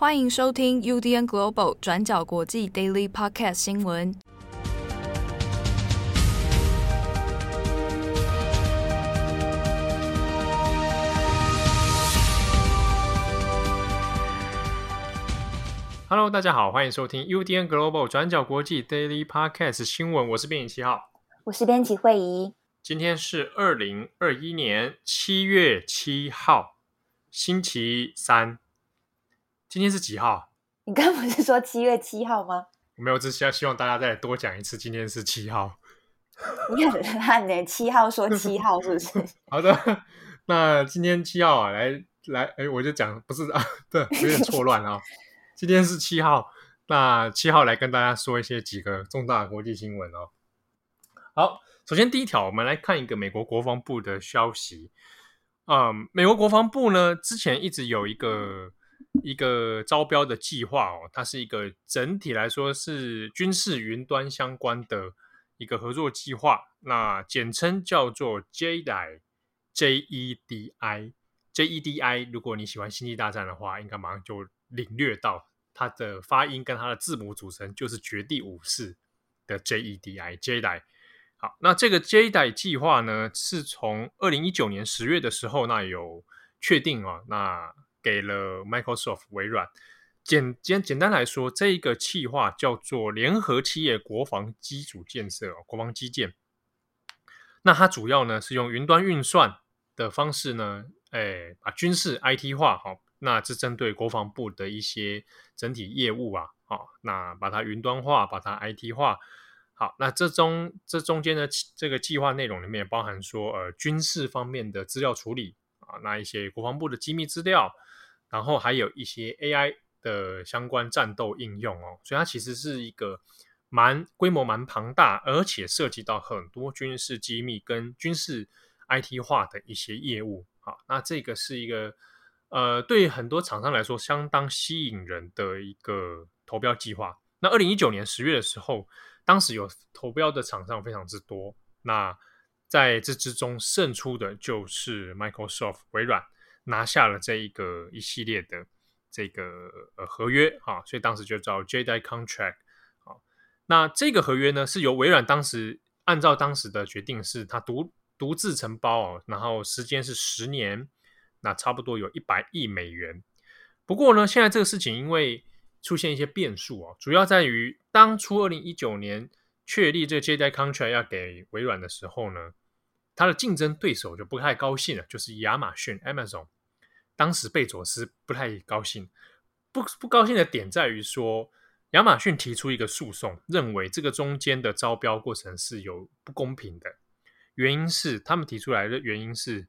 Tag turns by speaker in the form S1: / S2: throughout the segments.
S1: 欢迎收听 UDN Global 转角国际 Daily Podcast 新闻。
S2: Hello，大家好，欢迎收听 UDN Global 转角国际 Daily Podcast 新闻。我是编辑七号，
S3: 我是编辑惠仪。
S2: 今天是二零二一年七月七号，星期三。今天是几号？
S3: 你刚不是说七月七号吗？
S2: 我没有，只是希望大家再多讲一次。今天是七号，
S3: 你很烂呢。七号说七号是不是？
S2: 好的，那今天七号啊，来来，哎，我就讲不是啊，对，有点错乱啊。今天是七号，那七号来跟大家说一些几个重大的国际新闻哦。好，首先第一条，我们来看一个美国国防部的消息。嗯，美国国防部呢，之前一直有一个。一个招标的计划哦，它是一个整体来说是军事云端相关的一个合作计划，那简称叫做 JEDI，J E D I，J E D I。如果你喜欢星际大战的话，应该马上就领略到它的发音跟它的字母组成就是绝地武士的 J E D I，JEDI。好，那这个 JEDI 计划呢，是从二零一九年十月的时候那有确定哦，那。给了 Microsoft 微软，简简简单来说，这一个企划叫做联合企业国防基础建设，国防基建。那它主要呢是用云端运算的方式呢，哎，把军事 IT 化，好，那是针对国防部的一些整体业务啊，好，那把它云端化，把它 IT 化，好，那这中这中间的这个计划内容里面包含说，呃，军事方面的资料处理啊，那一些国防部的机密资料。然后还有一些 AI 的相关战斗应用哦，所以它其实是一个蛮规模蛮庞大，而且涉及到很多军事机密跟军事 IT 化的一些业务。好，那这个是一个呃，对很多厂商来说相当吸引人的一个投标计划。那二零一九年十月的时候，当时有投标的厂商非常之多，那在这之中胜出的就是 Microsoft 微软。拿下了这一个一系列的这个呃合约啊，所以当时就叫 j d i Contract 啊。那这个合约呢，是由微软当时按照当时的决定，是它独独自承包哦，然后时间是十年，那差不多有一百亿美元。不过呢，现在这个事情因为出现一些变数哦，主要在于当初二零一九年确立这个 j d i Contract 要给微软的时候呢，它的竞争对手就不太高兴了，就是亚马逊 Amazon。当时贝佐斯不太高兴，不不高兴的点在于说，亚马逊提出一个诉讼，认为这个中间的招标过程是有不公平的。原因是他们提出来的原因是，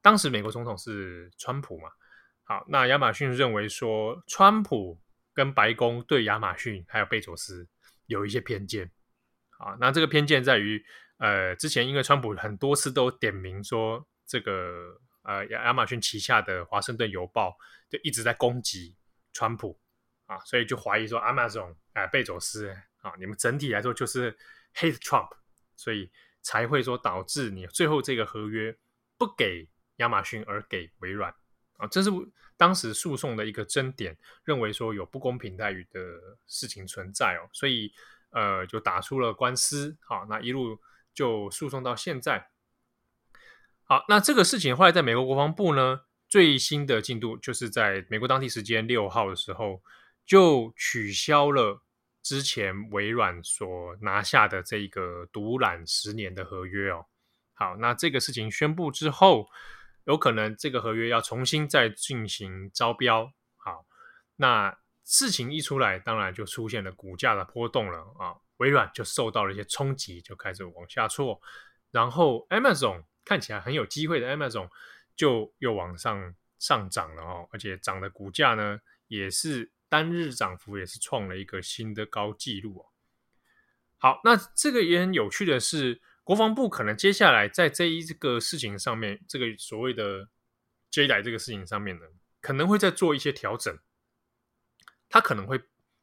S2: 当时美国总统是川普嘛，好，那亚马逊认为说，川普跟白宫对亚马逊还有贝佐斯有一些偏见，啊，那这个偏见在于，呃，之前因为川普很多次都点名说这个。呃，亚亚马逊旗下的《华盛顿邮报》就一直在攻击川普啊，所以就怀疑说，Amazon 啊、呃，贝佐斯啊，你们整体来说就是 hate Trump，所以才会说导致你最后这个合约不给亚马逊而给微软啊，这是当时诉讼的一个争点，认为说有不公平待遇的事情存在哦，所以呃就打出了官司，好，那一路就诉讼到现在。好，那这个事情后来在美国国防部呢，最新的进度就是在美国当地时间六号的时候，就取消了之前微软所拿下的这个独揽十年的合约哦。好，那这个事情宣布之后，有可能这个合约要重新再进行招标。好，那事情一出来，当然就出现了股价的波动了啊，微软就受到了一些冲击，就开始往下挫，然后 Amazon。看起来很有机会的 Amazon 就又往上上涨了哦，而且涨的股价呢也是单日涨幅也是创了一个新的高纪录哦。好，那这个也很有趣的是，国防部可能接下来在这一个事情上面，这个所谓的 JEDI 这个事情上面呢，可能会再做一些调整，它可能会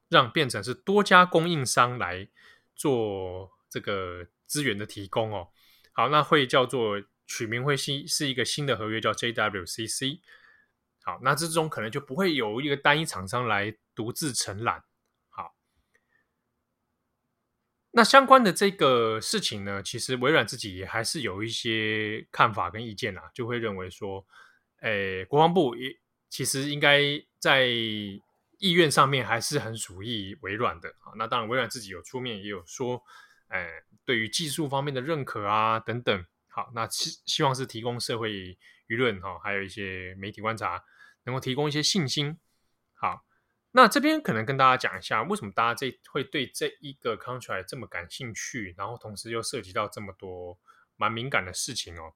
S2: 让变成是多家供应商来做这个资源的提供哦。好，那会叫做。取名会是是一个新的合约，叫 JWCC。好，那这种可能就不会有一个单一厂商来独自承揽。好，那相关的这个事情呢，其实微软自己还是有一些看法跟意见啊，就会认为说，诶，国防部也其实应该在意愿上面还是很属意微软的啊。那当然，微软自己有出面也有说，诶，对于技术方面的认可啊等等。好，那希希望是提供社会舆论哈，还有一些媒体观察，能够提供一些信心。好，那这边可能跟大家讲一下，为什么大家这会对这一个 contract 这么感兴趣，然后同时又涉及到这么多蛮敏感的事情哦。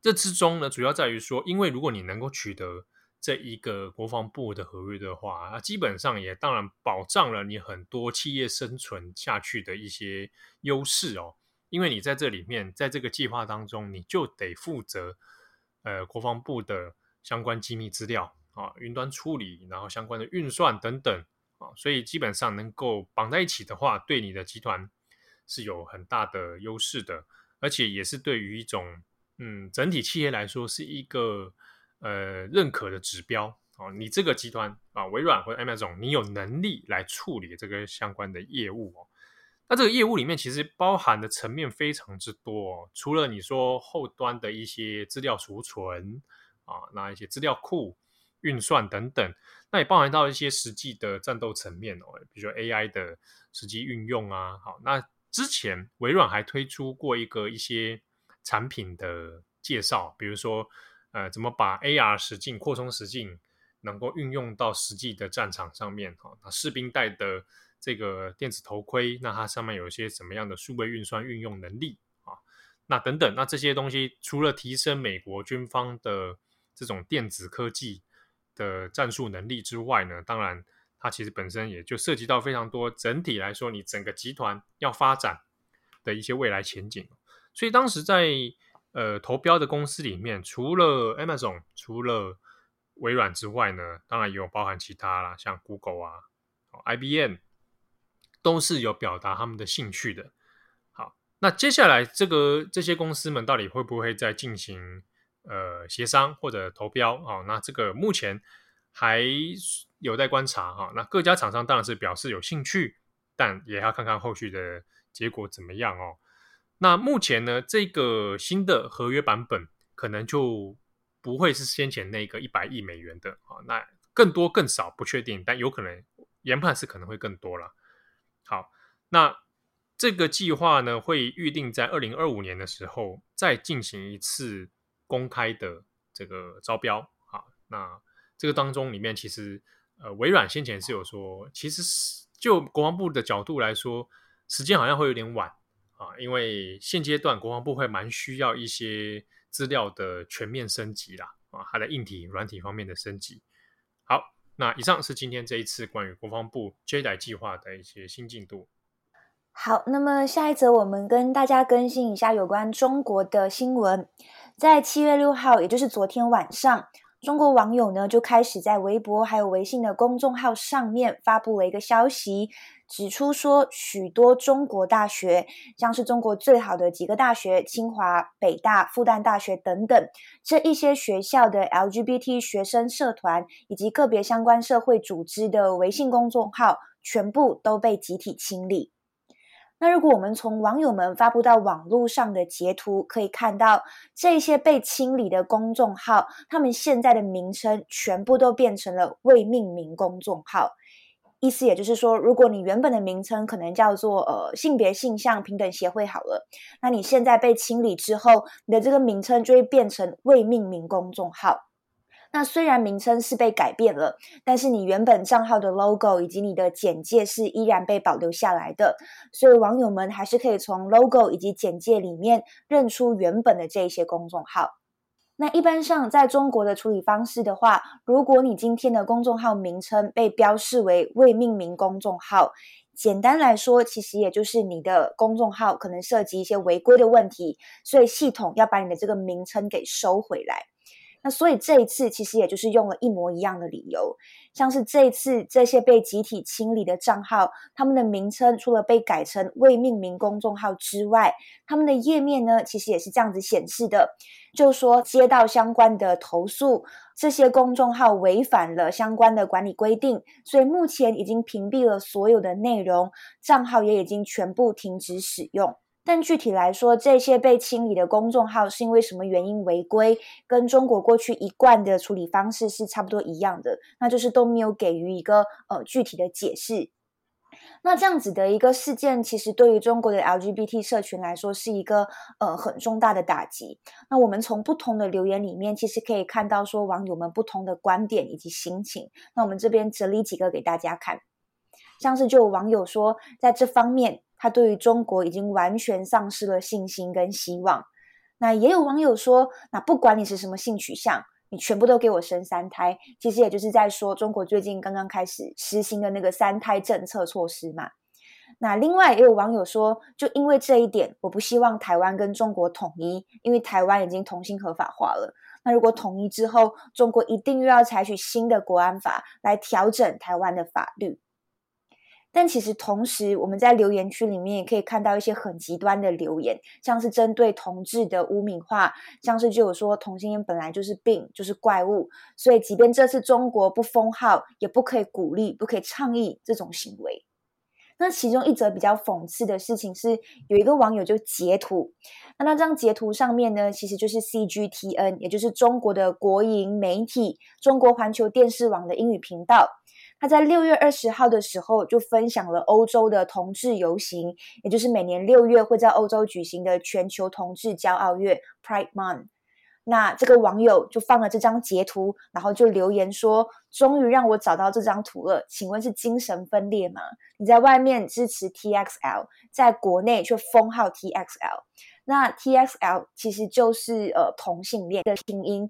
S2: 这之中呢，主要在于说，因为如果你能够取得这一个国防部的合约的话，啊，基本上也当然保障了你很多企业生存下去的一些优势哦。因为你在这里面，在这个计划当中，你就得负责呃国防部的相关机密资料啊、云端处理，然后相关的运算等等啊，所以基本上能够绑在一起的话，对你的集团是有很大的优势的，而且也是对于一种嗯整体企业来说是一个呃认可的指标啊。你这个集团啊，微软或者 Amazon，你有能力来处理这个相关的业务哦。那这个业务里面其实包含的层面非常之多哦，除了你说后端的一些资料储存啊，那一些资料库运算等等，那也包含到一些实际的战斗层面哦，比如说 AI 的实际运用啊。好，那之前微软还推出过一个一些产品的介绍，比如说呃，怎么把 AR 实境、扩充实境能够运用到实际的战场上面哈，那士兵戴的。这个电子头盔，那它上面有一些什么样的数位运算运用能力啊？那等等，那这些东西除了提升美国军方的这种电子科技的战术能力之外呢，当然它其实本身也就涉及到非常多，整体来说，你整个集团要发展的一些未来前景。所以当时在呃投标的公司里面，除了 Amazon，除了微软之外呢，当然也有包含其他啦，像 Google 啊、IBM。都是有表达他们的兴趣的。好，那接下来这个这些公司们到底会不会再进行呃协商或者投标啊？那这个目前还有待观察哈。那各家厂商当然是表示有兴趣，但也要看看后续的结果怎么样哦。那目前呢，这个新的合约版本可能就不会是先前那个一百亿美元的啊。那更多更少不确定，但有可能研判是可能会更多了。好，那这个计划呢，会预定在二零二五年的时候再进行一次公开的这个招标。好，那这个当中里面其实呃，微软先前是有说，其实是就国防部的角度来说，时间好像会有点晚啊，因为现阶段国防部会蛮需要一些资料的全面升级啦，啊，它的硬体、软体方面的升级。好。那以上是今天这一次关于国防部 J 代计划的一些新进度。
S3: 好，那么下一则我们跟大家更新一下有关中国的新闻。在七月六号，也就是昨天晚上，中国网友呢就开始在微博还有微信的公众号上面发布了一个消息。指出说，许多中国大学，像是中国最好的几个大学，清华、北大、复旦大学等等，这一些学校的 LGBT 学生社团以及个别相关社会组织的微信公众号，全部都被集体清理。那如果我们从网友们发布到网络上的截图，可以看到这些被清理的公众号，他们现在的名称全部都变成了未命名公众号。意思也就是说，如果你原本的名称可能叫做呃性别性向平等协会好了，那你现在被清理之后，你的这个名称就会变成未命名公众号。那虽然名称是被改变了，但是你原本账号的 logo 以及你的简介是依然被保留下来的，所以网友们还是可以从 logo 以及简介里面认出原本的这些公众号。那一般上，在中国的处理方式的话，如果你今天的公众号名称被标示为未命名公众号，简单来说，其实也就是你的公众号可能涉及一些违规的问题，所以系统要把你的这个名称给收回来。那所以这一次其实也就是用了一模一样的理由，像是这一次这些被集体清理的账号，他们的名称除了被改成未命名公众号之外，他们的页面呢，其实也是这样子显示的，就说接到相关的投诉，这些公众号违反了相关的管理规定，所以目前已经屏蔽了所有的内容，账号也已经全部停止使用。但具体来说，这些被清理的公众号是因为什么原因违规，跟中国过去一贯的处理方式是差不多一样的，那就是都没有给予一个呃具体的解释。那这样子的一个事件，其实对于中国的 LGBT 社群来说是一个呃很重大的打击。那我们从不同的留言里面，其实可以看到说网友们不同的观点以及心情。那我们这边整理几个给大家看，像是就有网友说，在这方面。他对于中国已经完全丧失了信心跟希望。那也有网友说，那不管你是什么性取向，你全部都给我生三胎。其实也就是在说，中国最近刚刚开始实行的那个三胎政策措施嘛。那另外也有网友说，就因为这一点，我不希望台湾跟中国统一，因为台湾已经同性合法化了。那如果统一之后，中国一定又要采取新的国安法来调整台湾的法律。但其实同时，我们在留言区里面也可以看到一些很极端的留言，像是针对同志的污名化，像是就有说同性恋本来就是病，就是怪物，所以即便这次中国不封号，也不可以鼓励，不可以倡议这种行为。那其中一则比较讽刺的事情是，有一个网友就截图，那那张截图上面呢，其实就是 CGTN，也就是中国的国营媒体中国环球电视网的英语频道。他在六月二十号的时候就分享了欧洲的同志游行，也就是每年六月会在欧洲举行的全球同志骄傲月 （Pride Month）。那这个网友就放了这张截图，然后就留言说：“终于让我找到这张图了，请问是精神分裂吗？你在外面支持 TXL，在国内却封号 TXL。那 TXL 其实就是呃同性恋的拼音。”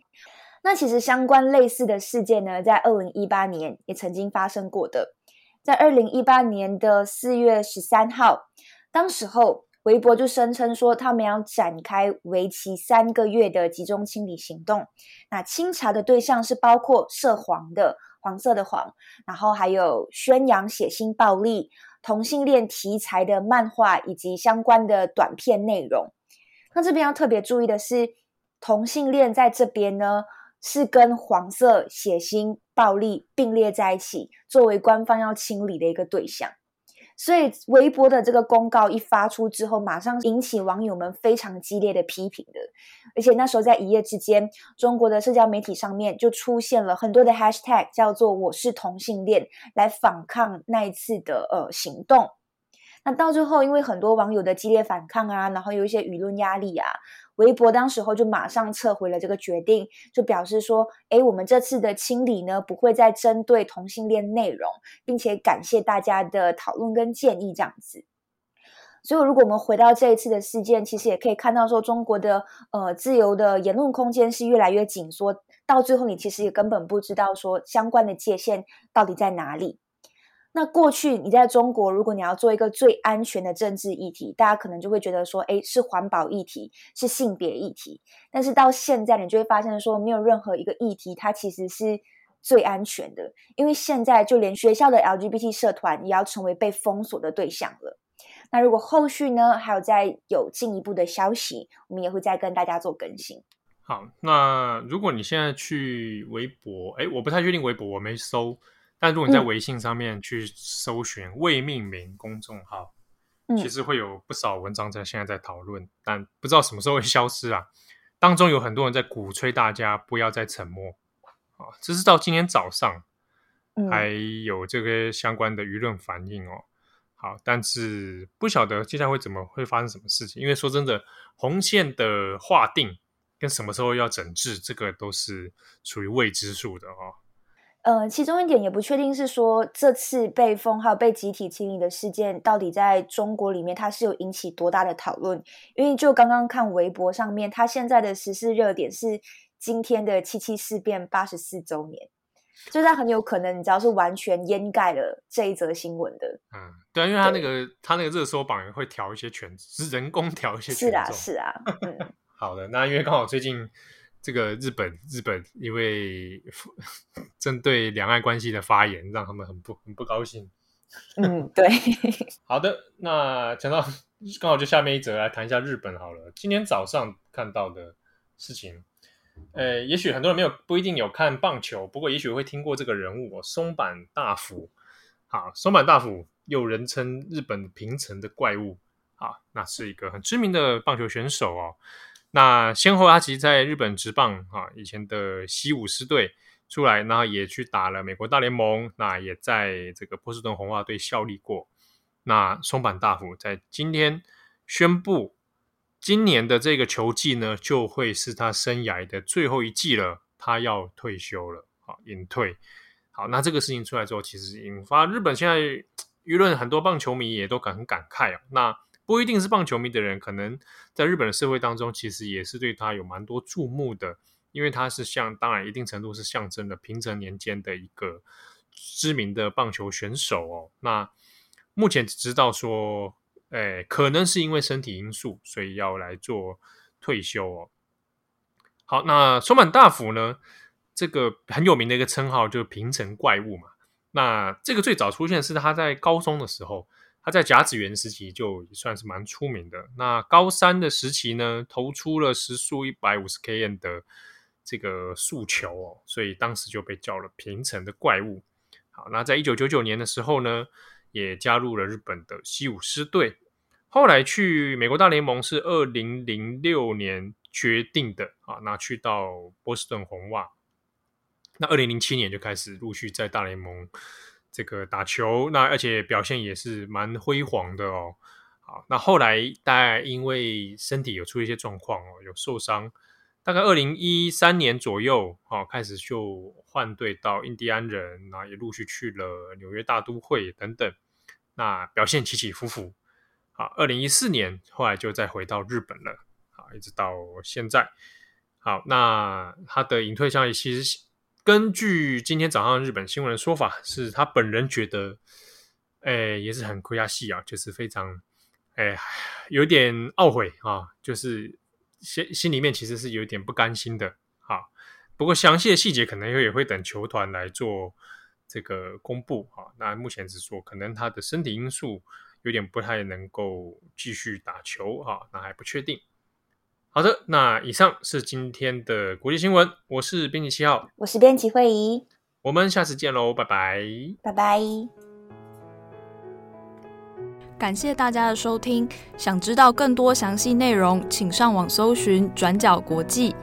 S3: 那其实相关类似的事件呢，在二零一八年也曾经发生过的。在二零一八年的四月十三号，当时候微博就声称说，他们要展开为期三个月的集中清理行动。那清查的对象是包括涉黄的黄色的黄，然后还有宣扬血腥暴力、同性恋题材的漫画以及相关的短片内容。那这边要特别注意的是，同性恋在这边呢。是跟黄色血腥暴力并列在一起，作为官方要清理的一个对象。所以微博的这个公告一发出之后，马上引起网友们非常激烈的批评的。而且那时候在一夜之间，中国的社交媒体上面就出现了很多的 hashtag，叫做“我是同性恋”，来反抗那一次的呃行动。那到最后，因为很多网友的激烈反抗啊，然后有一些舆论压力啊。微博当时候就马上撤回了这个决定，就表示说：“诶，我们这次的清理呢，不会再针对同性恋内容，并且感谢大家的讨论跟建议，这样子。”所以，如果我们回到这一次的事件，其实也可以看到说，中国的呃自由的言论空间是越来越紧缩，到最后你其实也根本不知道说相关的界限到底在哪里。那过去你在中国，如果你要做一个最安全的政治议题，大家可能就会觉得说，诶，是环保议题，是性别议题。但是到现在，你就会发现说，没有任何一个议题它其实是最安全的，因为现在就连学校的 LGBT 社团也要成为被封锁的对象了。那如果后续呢，还有再有进一步的消息，我们也会再跟大家做更新。
S2: 好，那如果你现在去微博，诶，我不太确定微博，我没搜。但如果你在微信上面去搜寻未命名公众号，嗯，其实会有不少文章在现在在讨论，但不知道什么时候会消失啊。当中有很多人在鼓吹大家不要再沉默啊，这是到今天早上还有这个相关的舆论反应哦。好，但是不晓得接下来会怎么会发生什么事情，因为说真的，红线的划定跟什么时候要整治，这个都是属于未知数的哦。
S3: 呃，其中一点也不确定是说，这次被封号、被集体清理的事件，到底在中国里面它是有引起多大的讨论？因为就刚刚看微博上面，它现在的时事热点是今天的七七事变八十四周年，就它很有可能，你知道是完全掩盖了这一则新闻的。
S2: 嗯，对啊，因为它那个它那个热搜榜也会调一些权，是人工调一些。
S3: 是啊，是啊。嗯，
S2: 好的，那因为刚好最近。这个日本日本因为针对两岸关系的发言，让他们很不很不高兴。
S3: 嗯，对。
S2: 好的，那讲到刚好就下面一则来谈一下日本好了。今天早上看到的事情，呃，也许很多人没有不一定有看棒球，不过也许会听过这个人物哦，松坂大辅。好，松坂大辅又人称日本平成的怪物。好，那是一个很知名的棒球选手哦。那先后他其实在日本职棒啊，以前的西武狮队出来，然后也去打了美国大联盟，那也在这个波士顿红袜队效力过。那松坂大辅在今天宣布，今年的这个球季呢，就会是他生涯的最后一季了，他要退休了，好，隐退。好，那这个事情出来之后，其实引发日本现在舆论很多棒球迷也都很感慨啊。那不一定是棒球迷的人，可能在日本的社会当中，其实也是对他有蛮多注目的，因为他是像，当然一定程度是象征了平成年间的一个知名的棒球选手哦。那目前只知道说，哎，可能是因为身体因素，所以要来做退休哦。好，那松满大辅呢，这个很有名的一个称号就是平成怪物嘛。那这个最早出现是他在高中的时候。他在甲子园时期就也算是蛮出名的。那高三的时期呢，投出了时速一百五十 km 的这个速球哦，所以当时就被叫了平成的怪物。好，那在一九九九年的时候呢，也加入了日本的西武狮队。后来去美国大联盟是二零零六年决定的啊，那去到波士顿红袜。那二零零七年就开始陆续在大联盟。这个打球，那而且表现也是蛮辉煌的哦。好，那后来大概因为身体有出一些状况哦，有受伤，大概二零一三年左右，哦，开始就换队到印第安人，那也陆续去了纽约大都会等等，那表现起起伏伏。好，二零一四年后来就再回到日本了，好，一直到现在。好，那他的隐退消息其实。根据今天早上日本新闻的说法，是他本人觉得，哎，也是很亏下戏啊，就是非常，哎，有点懊悔啊，就是心心里面其实是有点不甘心的啊。不过详细的细节可能也会等球团来做这个公布啊。那目前只说可能他的身体因素有点不太能够继续打球啊，那还不确定。好的，那以上是今天的国际新闻。我是编辑七号，
S3: 我是编辑惠仪，
S2: 我们下次见喽，拜拜，
S3: 拜拜。
S1: 感谢大家的收听，想知道更多详细内容，请上网搜寻转角国际。